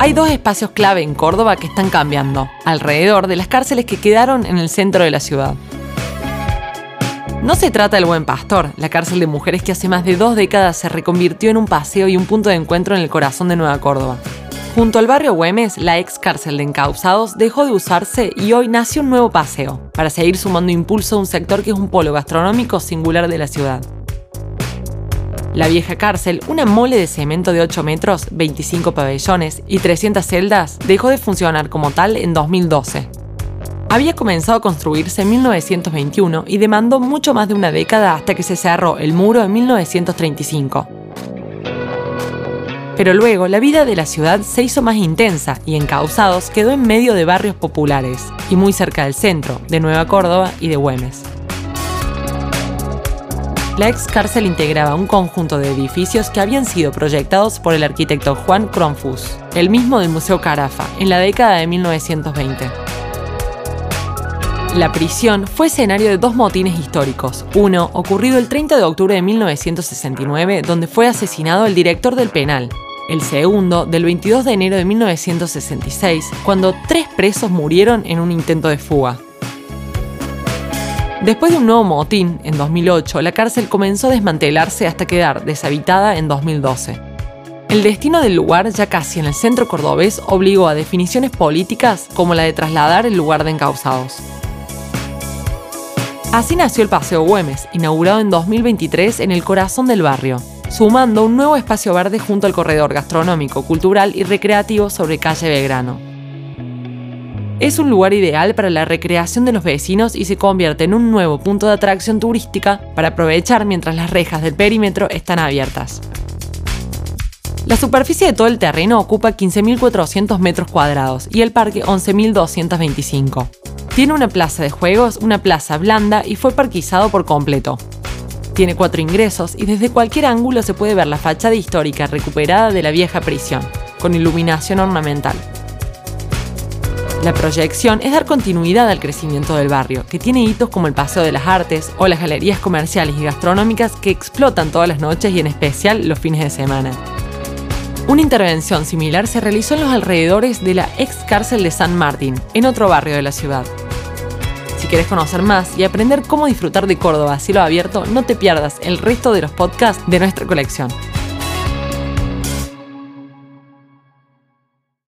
Hay dos espacios clave en Córdoba que están cambiando, alrededor de las cárceles que quedaron en el centro de la ciudad. No se trata del Buen Pastor, la cárcel de mujeres que hace más de dos décadas se reconvirtió en un paseo y un punto de encuentro en el corazón de Nueva Córdoba. Junto al barrio Güemes, la ex cárcel de encausados dejó de usarse y hoy nació un nuevo paseo, para seguir sumando impulso a un sector que es un polo gastronómico singular de la ciudad. La vieja cárcel, una mole de cemento de 8 metros, 25 pabellones y 300 celdas, dejó de funcionar como tal en 2012. Había comenzado a construirse en 1921 y demandó mucho más de una década hasta que se cerró el muro en 1935. Pero luego la vida de la ciudad se hizo más intensa y Encausados quedó en medio de barrios populares y muy cerca del centro, de Nueva Córdoba y de Güemes. La ex cárcel integraba un conjunto de edificios que habían sido proyectados por el arquitecto Juan Cronfus, el mismo del Museo Carafa, en la década de 1920. La prisión fue escenario de dos motines históricos. Uno, ocurrido el 30 de octubre de 1969, donde fue asesinado el director del penal. El segundo, del 22 de enero de 1966, cuando tres presos murieron en un intento de fuga. Después de un nuevo motín, en 2008, la cárcel comenzó a desmantelarse hasta quedar deshabitada en 2012. El destino del lugar, ya casi en el centro cordobés, obligó a definiciones políticas como la de trasladar el lugar de encausados. Así nació el Paseo Güemes, inaugurado en 2023 en el corazón del barrio, sumando un nuevo espacio verde junto al corredor gastronómico, cultural y recreativo sobre calle Belgrano. Es un lugar ideal para la recreación de los vecinos y se convierte en un nuevo punto de atracción turística para aprovechar mientras las rejas del perímetro están abiertas. La superficie de todo el terreno ocupa 15.400 metros cuadrados y el parque 11.225. Tiene una plaza de juegos, una plaza blanda y fue parquizado por completo. Tiene cuatro ingresos y desde cualquier ángulo se puede ver la fachada histórica recuperada de la vieja prisión, con iluminación ornamental. La proyección es dar continuidad al crecimiento del barrio, que tiene hitos como el Paseo de las Artes o las galerías comerciales y gastronómicas que explotan todas las noches y en especial los fines de semana. Una intervención similar se realizó en los alrededores de la ex cárcel de San Martín, en otro barrio de la ciudad. Si quieres conocer más y aprender cómo disfrutar de Córdoba a cielo abierto, no te pierdas el resto de los podcasts de nuestra colección.